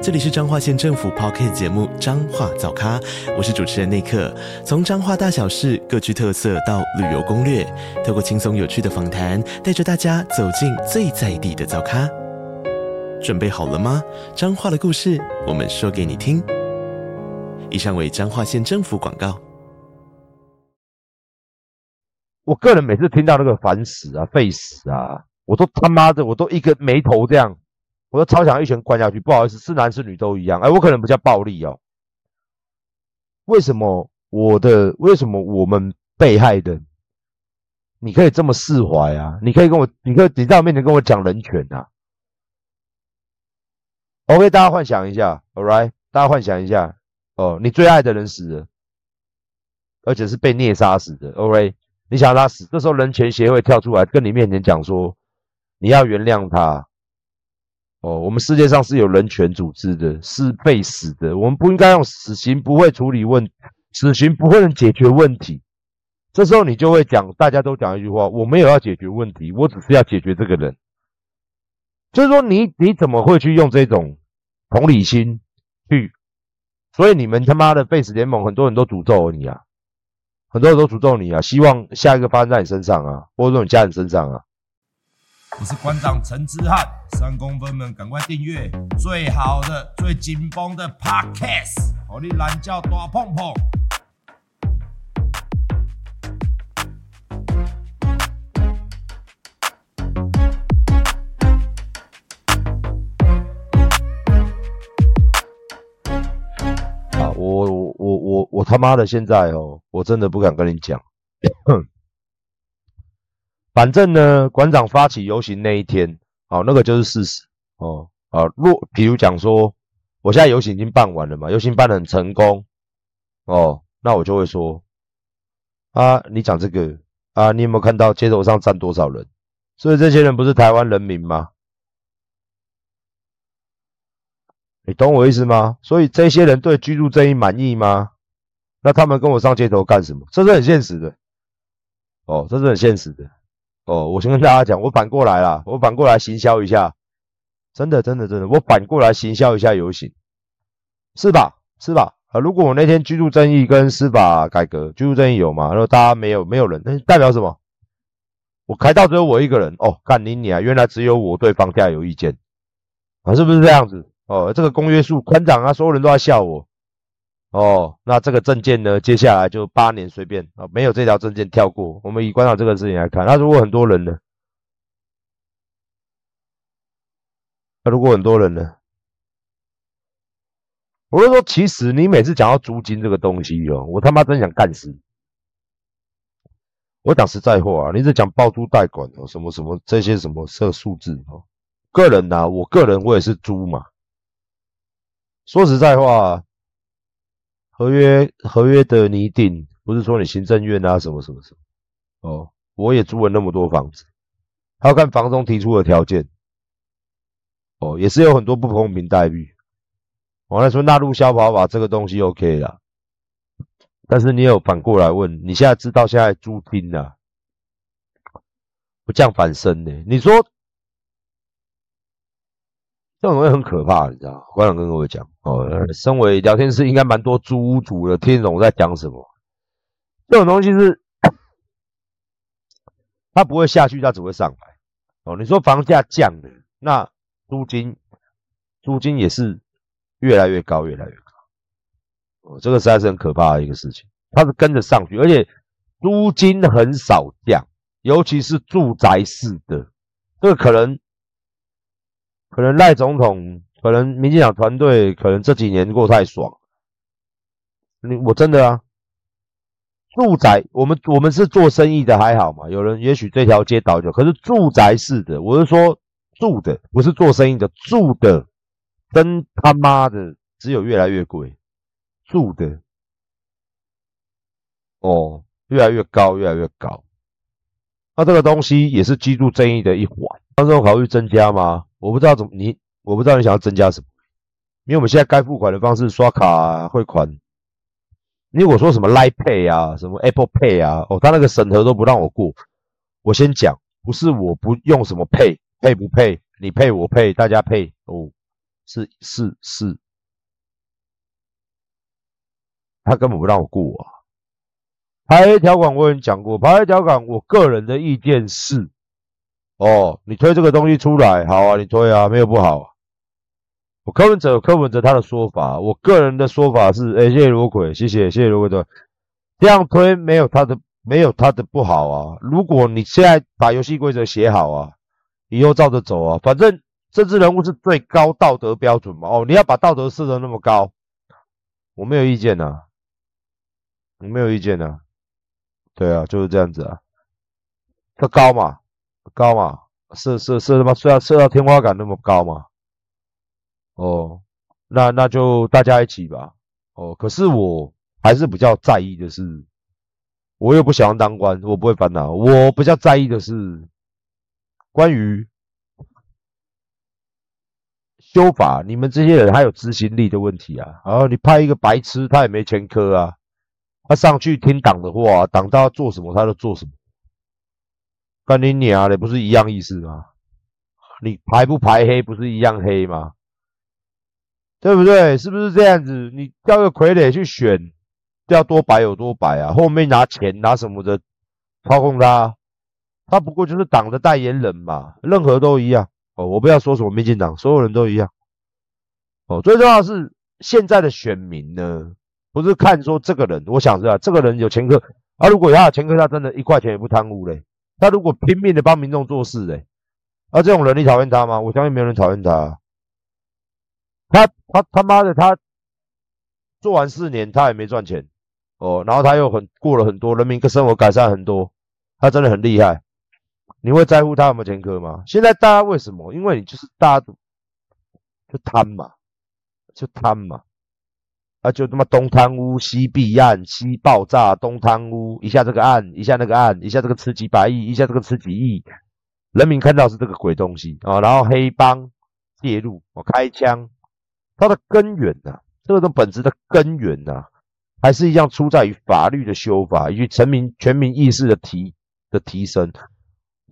这里是彰化县政府 Podcast 节目《彰化早咖》，我是主持人内克。从彰化大小事各具特色到旅游攻略，透过轻松有趣的访谈，带着大家走进最在地的早咖。准备好了吗？彰化的故事，我们说给你听。以上为彰化县政府广告。我个人每次听到那个烦死啊、废死啊，我都他妈的，我都一个眉头这样。我都超想一拳灌下去，不好意思，是男是女都一样。哎，我可能比较暴力哦。为什么我的？为什么我们被害的，你可以这么释怀啊？你可以跟我，你可以你在我面前跟我讲人权啊？OK，大家幻想一下，All right，大家幻想一下哦，你最爱的人死了，而且是被虐杀死的，OK，你想他死，这时候人权协会跳出来跟你面前讲说，你要原谅他。哦，我们世界上是有人权组织的，是被死的。我们不应该用死刑，不会处理问，死刑不会能解决问题。这时候你就会讲，大家都讲一句话：我没有要解决问题，我只是要解决这个人。就是说你，你怎么会去用这种同理心去？所以你们他妈的废死联盟，很多人都诅咒你啊，很多人都诅咒你啊，希望下一个发生在你身上啊，或者说你家人身上啊。我是馆长陈之汉，三公分们赶快订阅最好的、最紧绷的 Podcast，好你懒叫大碰碰。啊，我我我我我他妈的现在哦，我真的不敢跟你讲。反正呢，馆长发起游行那一天，好，那个就是事实哦。啊，若比如讲说，我现在游行已经办完了嘛，游行办得很成功哦，那我就会说，啊，你讲这个啊，你有没有看到街头上站多少人？所以这些人不是台湾人民吗？你懂我意思吗？所以这些人对居住正义满意吗？那他们跟我上街头干什么？这是很现实的，哦，这是很现实的。哦，我先跟大家讲，我反过来啦，我反过来行销一下，真的，真的，真的，我反过来行销一下游行，是吧？是吧？啊，如果我那天居住正义跟司法改革，居住正义有嘛？然后大家没有，没有人，那代表什么？我开到只有我一个人，哦，干你你啊，原来只有我对房价有意见，啊，是不是这样子？哦，这个公约数，馆长啊，所有人都在笑我。哦，那这个证件呢？接下来就八年随便啊，没有这条证件跳过。我们以馆长这个事情来看，那如果很多人呢？那如果很多人呢？我就说，其实你每次讲到租金这个东西哦，我他妈真想干死。我讲实在话啊，你是讲包租代管哦，什么什么这些什么设数字哦，个人呐、啊，我个人我也是租嘛。说实在话。合约合约的拟定，不是说你行政院啊什么什么什么哦，我也租了那么多房子，还要看房东提出的条件哦，也是有很多不公平待遇。我来说纳入消保法这个东西 OK 啦，但是你有反过来问，你现在知道现在租金啊不降反升呢？你说？这种东西很可怕，你知道？馆长跟各位讲哦，身为聊天室应该蛮多租屋族的，听懂我在讲什么？这种东西是，它不会下去，它只会上来。哦，你说房价降了，那租金，租金也是越来越高，越来越高。哦，这个实在是很可怕的一个事情，它是跟着上去，而且租金很少降，尤其是住宅式的，这个可能。可能赖总统，可能民进党团队，可能这几年过太爽。你我真的啊，住宅，我们我们是做生意的还好嘛？有人也许这条街倒掉，可是住宅式的，我是说住的，不是做生意的，住的，真他妈的只有越来越贵，住的，哦，越来越高，越来越高。那这个东西也是居住正义的一环。到时候考虑增加吗？我不知道怎么你，我不知道你想要增加什么。因为我们现在该付款的方式，刷卡啊、汇款。你如果说什么 Line Pay 啊、什么 Apple Pay 啊，哦，他那个审核都不让我过。我先讲，不是我不用什么 Pay，配不 Pay，你 Pay 我 Pay，大家 Pay 哦，是是是，他根本不让我过啊。排黑条款我已经讲过，排黑条款我个人的意见是，哦，你推这个东西出来，好啊，你推啊，没有不好。我柯文哲有柯文哲他的说法，我个人的说法是，哎，谢谢罗奎，谢谢谢谢罗奎的，这样推没有他的没有他的不好啊。如果你现在把游戏规则写好啊，以后照着走啊，反正政治人物是最高道德标准嘛。哦，你要把道德设得那么高，我没有意见呐，我没有意见呐。对啊，就是这样子啊，他高嘛，高嘛，设设设他妈设要设到天花板那么高嘛。哦，那那就大家一起吧。哦，可是我还是比较在意的是，我又不想要当官，我不会烦恼。我比较在意的是关于修法，你们这些人还有执行力的问题啊。然后你派一个白痴，他也没前科啊，他上去听党的话，党他要做什么他就做什么。干你娘的，不是一样意思吗？你排不排黑，不是一样黑吗？对不对？是不是这样子？你调个傀儡去选，要多白有多白啊！后面拿钱拿什么的操控他，他不过就是党的代言人嘛，任何都一样哦。我不要说什么民进党，所有人都一样哦。最重要是现在的选民呢，不是看说这个人，我想知道这个人有前科啊。如果他有前科，他真的一块钱也不贪污嘞。他如果拼命的帮民众做事嘞，啊，这种人你讨厌他吗？我相信没有人讨厌他。他他他妈的，他做完四年，他也没赚钱哦，然后他又很过了很多，人民的生活改善很多，他真的很厉害。你会在乎他有没有前科吗？现在大家为什么？因为你就是大家就贪嘛，就贪嘛，啊就他妈东贪污西弊案西爆炸，东贪污一下这个案一下那个案一下这个吃几百亿一下这个吃几亿，人民看到是这个鬼东西啊，然后黑帮介入我开枪。它的根源呐、这个的本质的根源呐、还是一样出在于法律的修法以及全民全民意识的提的提升。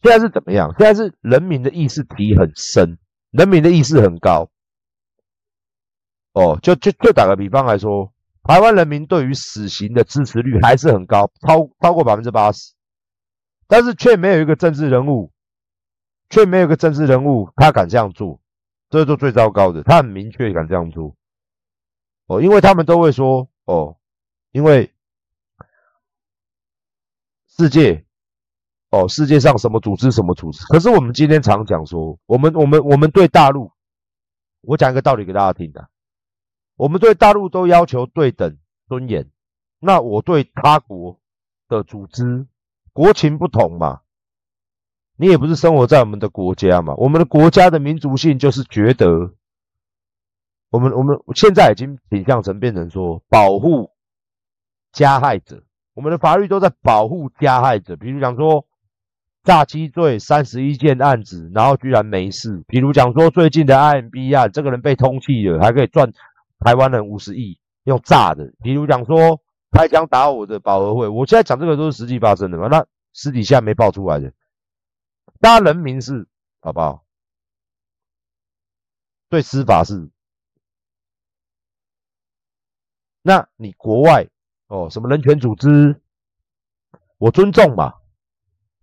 现在是怎么样？现在是人民的意识提很深，人民的意识很高。哦，就就就打个比方来说，台湾人民对于死刑的支持率还是很高，超超过百分之八十，但是却没有一个政治人物，却没有一个政治人物他敢这样做。这是最糟糕的，他很明确敢这样做哦，因为他们都会说哦，因为世界哦，世界上什么组织什么组织，可是我们今天常讲说，我们我们我们对大陆，我讲一个道理给大家听的，我们对大陆都要求对等尊严，那我对他国的组织国情不同嘛。你也不是生活在我们的国家嘛？我们的国家的民族性就是觉得，我们我们现在已经倾向成变成说保护加害者，我们的法律都在保护加害者。比如讲说诈欺罪三十一件案子，然后居然没事。比如讲说最近的 IMB 案，这个人被通缉了，还可以赚台湾人五十亿用炸的。比如讲说开枪打我的保和会，我现在讲这个都是实际发生的嘛？那私底下没爆出来的。大家人民是好不好？对司法是，那你国外哦，什么人权组织，我尊重嘛。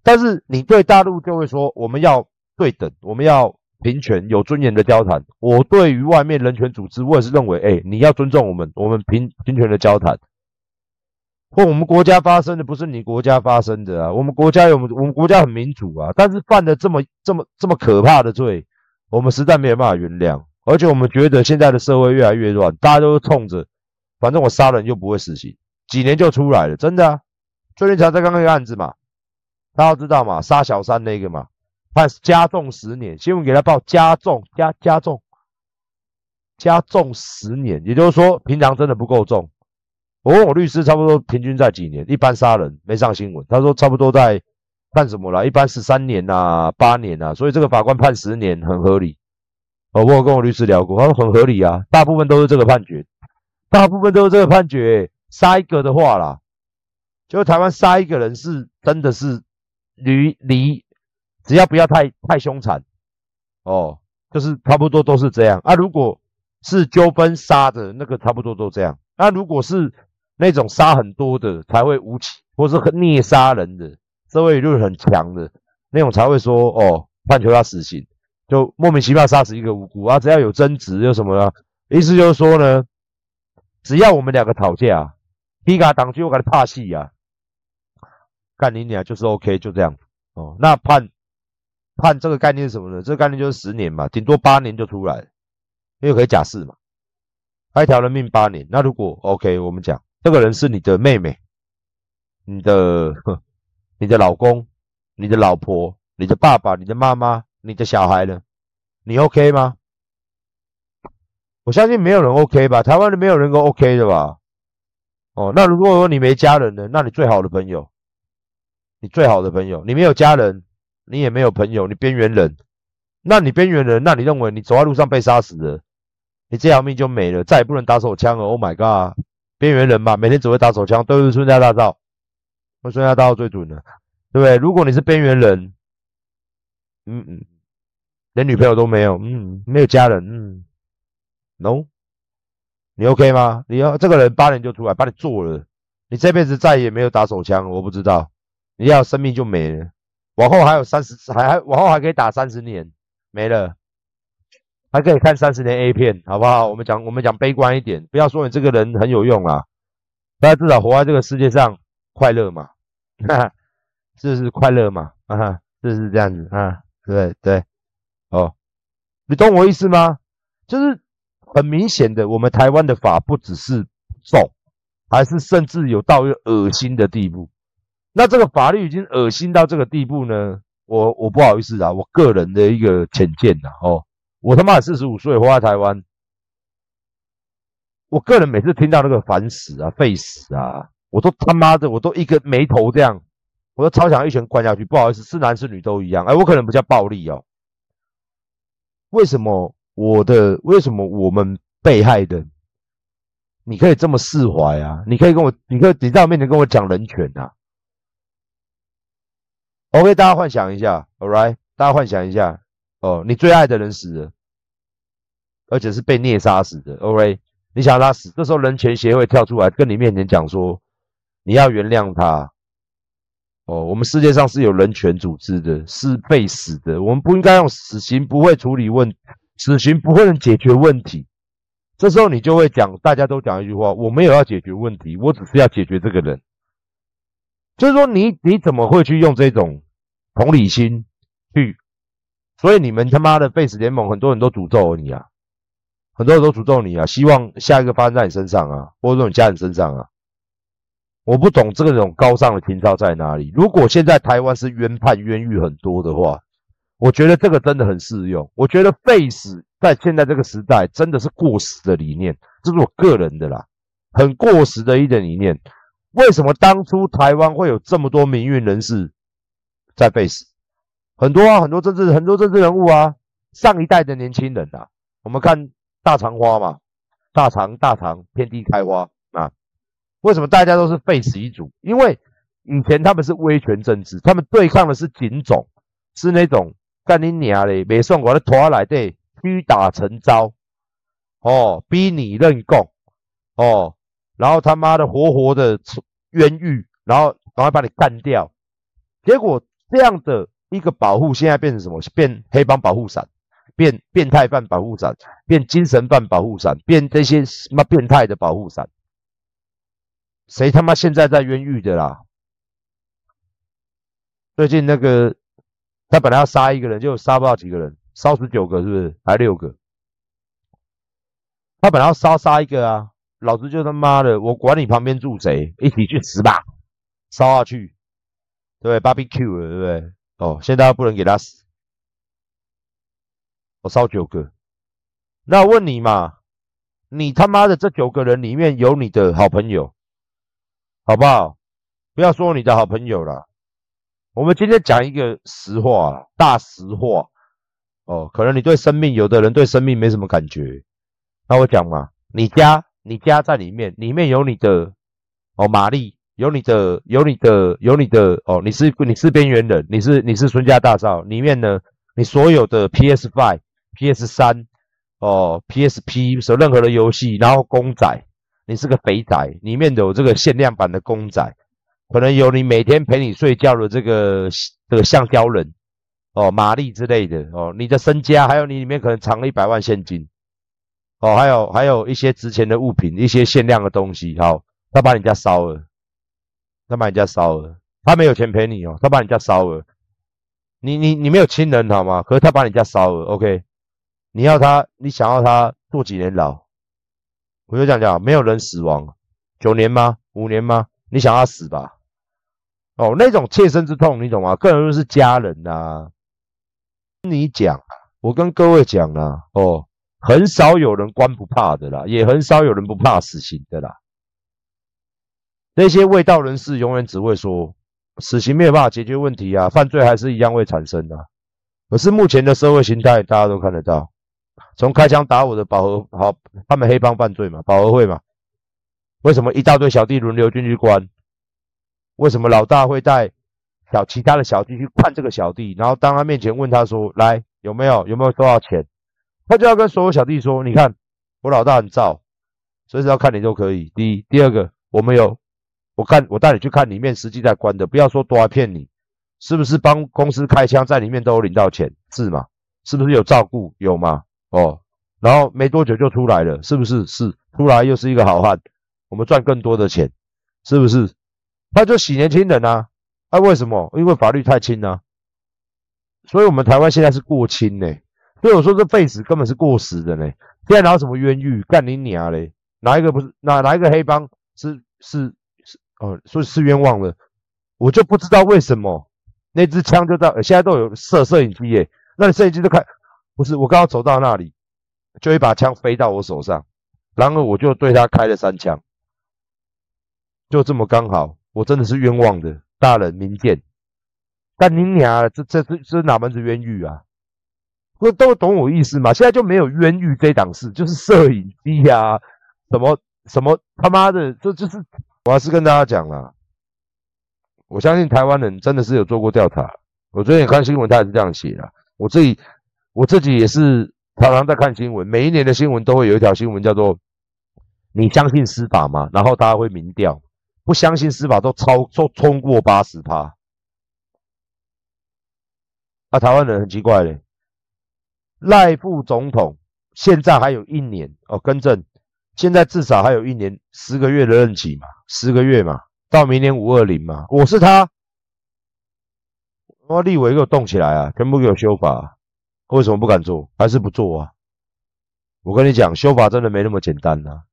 但是你对大陆就会说，我们要对等，我们要平权，有尊严的交谈。我对于外面人权组织，我也是认为，哎，你要尊重我们，我们平平权的交谈。或我们国家发生的不是你国家发生的啊，我们国家有我们国家很民主啊，但是犯了这么这么这么可怕的罪，我们实在没有办法原谅，而且我们觉得现在的社会越来越乱，大家都是冲着，反正我杀人又不会死刑，几年就出来了，真的啊，最近才在刚刚那个案子嘛，大家知道嘛，杀小三那个嘛，判加重十年，新闻给他报加重加加重加重十年，也就是说平常真的不够重。我问我律师，差不多平均在几年？一般杀人没上新闻，他说差不多在判什么啦？一般十三年呐、八年呐、所以这个法官判十年很合理。哦，我跟我律师聊过，他说很合理啊，大部分都是这个判决，大部分都是这个判决。杀一个的话啦，就台湾杀一个人是真的是离离，只要不要太太凶残哦，就是差不多都是这样啊。如果是纠纷杀的那个，差不多都这样。那、如果是那种杀很多的才会无期，或是虐杀人的，社会舆论很强的那种才会说哦，判决他死刑，就莫名其妙杀死一个无辜啊。只要有争执，有什么呢？意思就是说呢，只要我们两个吵架。皮卡挡车，我给他怕戏呀！干你娘，就是 OK，就这样哦。那判判这个概念是什么呢？这个概念就是十年嘛，顶多八年就出来，因为可以假释嘛。一条人命八年，那如果 OK，我们讲这个人是你的妹妹、你的、你的老公、你的老婆、你的爸爸、你的妈妈、你的小孩呢？你 OK 吗？我相信没有人 OK 吧？台湾的没有人够 OK 的吧？哦，那如果说你没家人呢？那你最好的朋友，你最好的朋友，你没有家人，你也没有朋友，你边缘人，那你边缘人，那你认为你走在路上被杀死了，你这条命就没了，再也不能打手枪了。Oh my god，边缘人嘛，每天只会打手枪，都是孙家大道，我孙家大道最准的，对不对？如果你是边缘人，嗯嗯，连女朋友都没有，嗯，没有家人，嗯，no。你 OK 吗？你要这个人八年就出来把你做了，你这辈子再也没有打手枪，我不知道，你要生命就没了，往后还有三十，还还往后还可以打三十年，没了，还可以看三十年 A 片，好不好？我们讲我们讲悲观一点，不要说你这个人很有用啊，大家至少活在这个世界上快乐嘛，哈哈，是是快乐嘛，啊哈，是是这样子啊，对对，哦，你懂我意思吗？就是。很明显的，我们台湾的法不只是重，还是甚至有到一个恶心的地步。那这个法律已经恶心到这个地步呢？我我不好意思啊，我个人的一个浅见呐，哦，我他妈四十五岁活在台湾，我个人每次听到那个烦死啊、废死啊，我都他妈的，我都一个眉头这样，我都超想一拳灌下去。不好意思，是男是女都一样。哎，我可能比较暴力哦。为什么？我的为什么我们被害的，你可以这么释怀啊？你可以跟我，你可以你在我面前跟我讲人权啊？OK，大家幻想一下，All right，大家幻想一下，哦，你最爱的人死了，而且是被虐杀死的，OK，你想他死，这时候人权协会跳出来跟你面前讲说，你要原谅他。哦，我们世界上是有人权组织的，是被死的，我们不应该用死刑，不会处理问。死刑不会能解决问题，这时候你就会讲，大家都讲一句话：我没有要解决问题，我只是要解决这个人。就是说你，你怎么会去用这种同理心去？所以你们他妈的 Face 联盟，很多人都诅咒你啊，很多人都诅咒你啊，希望下一个发生在你身上啊，或者说你家人身上啊。我不懂这个种高尚的情操在哪里。如果现在台湾是冤判冤狱很多的话，我觉得这个真的很适用。我觉得 Face 在现在这个时代真的是过时的理念，这是我个人的啦，很过时的一点理念。为什么当初台湾会有这么多民运人士在废死？很多啊，很多政治很多政治人物啊，上一代的年轻人啊，我们看大肠花嘛，大肠大肠遍地开花啊。为什么大家都是废死一族？因为以前他们是威权政治，他们对抗的是警种，是那种。干你娘嘞！没算过的拖来对，屈打成招，哦，逼你认供，哦，然后他妈的活活的冤狱，然后赶快把你干掉。结果这样的一个保护，现在变成什么？变黑帮保护伞，变变态犯保护伞，变精神犯保护伞，变这些什么变态的保护伞？谁他妈现在在冤狱的啦？最近那个。他本来要杀一个人，就杀不到几个人，烧死九个是不是？还六个。他本来要杀杀一个啊，老子就他妈的，我管你旁边住谁，一起去死吧，烧下去，对不对？Barbecue 了，对不对？哦，现在不能给他死，我烧九个。那我问你嘛，你他妈的这九个人里面有你的好朋友，好不好？不要说你的好朋友了。我们今天讲一个实话，大实话哦。可能你对生命，有的人对生命没什么感觉。那我讲嘛，你家，你家在里面，里面有你的哦，玛丽，有你的，有你的，有你的哦，你是你是边缘人，你是你是孙家大少，里面呢，你所有的 PS Five、PS 三哦、PSP 所任何的游戏，然后公仔，你是个肥仔，里面有这个限量版的公仔。可能有你每天陪你睡觉的这个这个橡胶人哦，玛丽之类的哦，你的身家还有你里面可能藏了一百万现金哦，还有还有一些值钱的物品，一些限量的东西。好，他把你家烧了，他把你家烧了，他没有钱赔你哦，他把你家烧了。你你你没有亲人好吗？可是他把你家烧了，OK？你要他，你想要他坐几年牢？我就这样讲，没有人死亡，九年吗？五年吗？你想要死吧？哦，那种切身之痛，你懂吗？更多是家人呐、啊。你讲，我跟各位讲啊，哦，很少有人关不怕的啦，也很少有人不怕死刑的啦。那些卫道人士永远只会说，死刑没有办法解决问题啊，犯罪还是一样会产生的、可是目前的社会形态，大家都看得到，从开枪打我的保和，好，他们黑帮犯罪嘛，保和会嘛，为什么一大堆小弟轮流进去关？为什么老大会带小其他的小弟去看这个小弟？然后当他面前问他说：“来，有没有有没有多少钱？”他就要跟所有小弟说：“你看，我老大很罩，随时要看你都可以。第一，第二个，我们有，我看我带你去看里面实际在关的，不要说多骗你，是不是帮公司开枪在里面都有领到钱？是吗？是不是有照顾？有吗？哦，然后没多久就出来了，是不是？是，出来又是一个好汉，我们赚更多的钱，是不是？”他就洗年轻人啊，啊，为什么？因为法律太轻啊，所以我们台湾现在是过轻呢。所以我说这废死根本是过时的呢。现在哪有什么冤狱？干你娘嘞！哪一个不是？哪哪一个黑帮是是是？哦，说是，冤枉的，我就不知道为什么那支枪就到现在都有摄摄影机耶。那你摄影机都开，不是？我刚刚走到那里，就一把枪飞到我手上，然后我就对他开了三枪，就这么刚好。我真的是冤枉的，大人明鉴。干你娘，这这这这哪门子冤狱啊？不都懂我意思吗？现在就没有冤狱这档事，就是摄影机呀，什么什么他妈的，这就是。我还是跟大家讲啦，我相信台湾人真的是有做过调查。我最近看新闻，他也是这样写的。我自己我自己也是常常在看新闻，每一年的新闻都会有一条新闻叫做“你相信司法吗？”然后大家会民调。不相信司法都超都冲过八十趴，啊，台湾人很奇怪嘞。赖副总统现在还有一年哦，更正，现在至少还有一年十个月的任期嘛，十个月嘛，到明年五二零嘛。我是他，我立委给我动起来啊，全部给我修法，为什么不敢做？还是不做啊？我跟你讲，修法真的没那么简单呐、啊。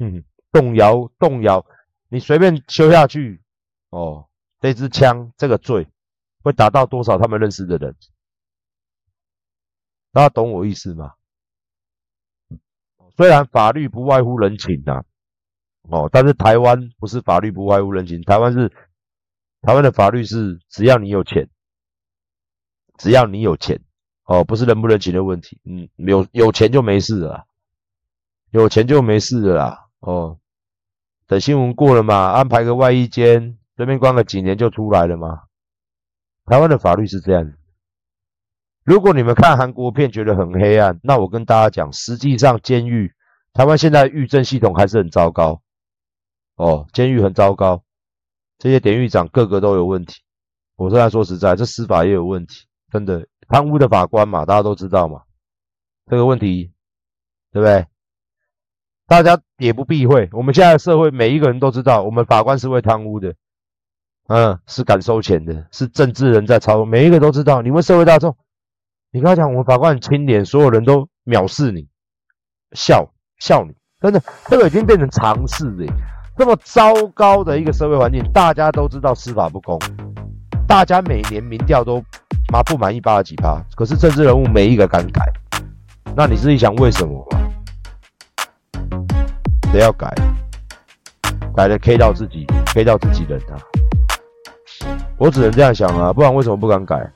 嗯，动摇，动摇。你随便修下去，哦，这支枪这个罪会打到多少他们认识的人？大家懂我意思吗？虽然法律不外乎人情呐、哦，但是台湾不是法律不外乎人情，台湾是台湾的法律是只要你有钱，只要你有钱，哦，不是人不人情的问题，嗯，有有钱就没事了，有钱就没事了啦，哦。等新闻过了嘛，安排个外衣间，随便关个几年就出来了嘛。台湾的法律是这样。如果你们看韩国片觉得很黑暗，那我跟大家讲，实际上监狱，台湾现在狱政系统还是很糟糕。哦，监狱很糟糕，这些典狱长个个都有问题。我现在说实在，这司法也有问题，真的贪污的法官嘛，大家都知道嘛，这个问题，对不对？大家也不避讳，我们现在的社会每一个人都知道，我们法官是会贪污的，嗯，是敢收钱的，是政治人在操纵，每一个都知道。你问社会大众，你跟他讲，我们法官很清廉，所有人都藐视你，笑笑你，真的，这个已经变成常识了。这么糟糕的一个社会环境，大家都知道司法不公，大家每年民调都妈不满意八十几趴，可是政治人物没一个敢改，那你自己想为什么吧？谁要改？改了 K 到自己，K 到自己人啊！我只能这样想啊，不然为什么不敢改？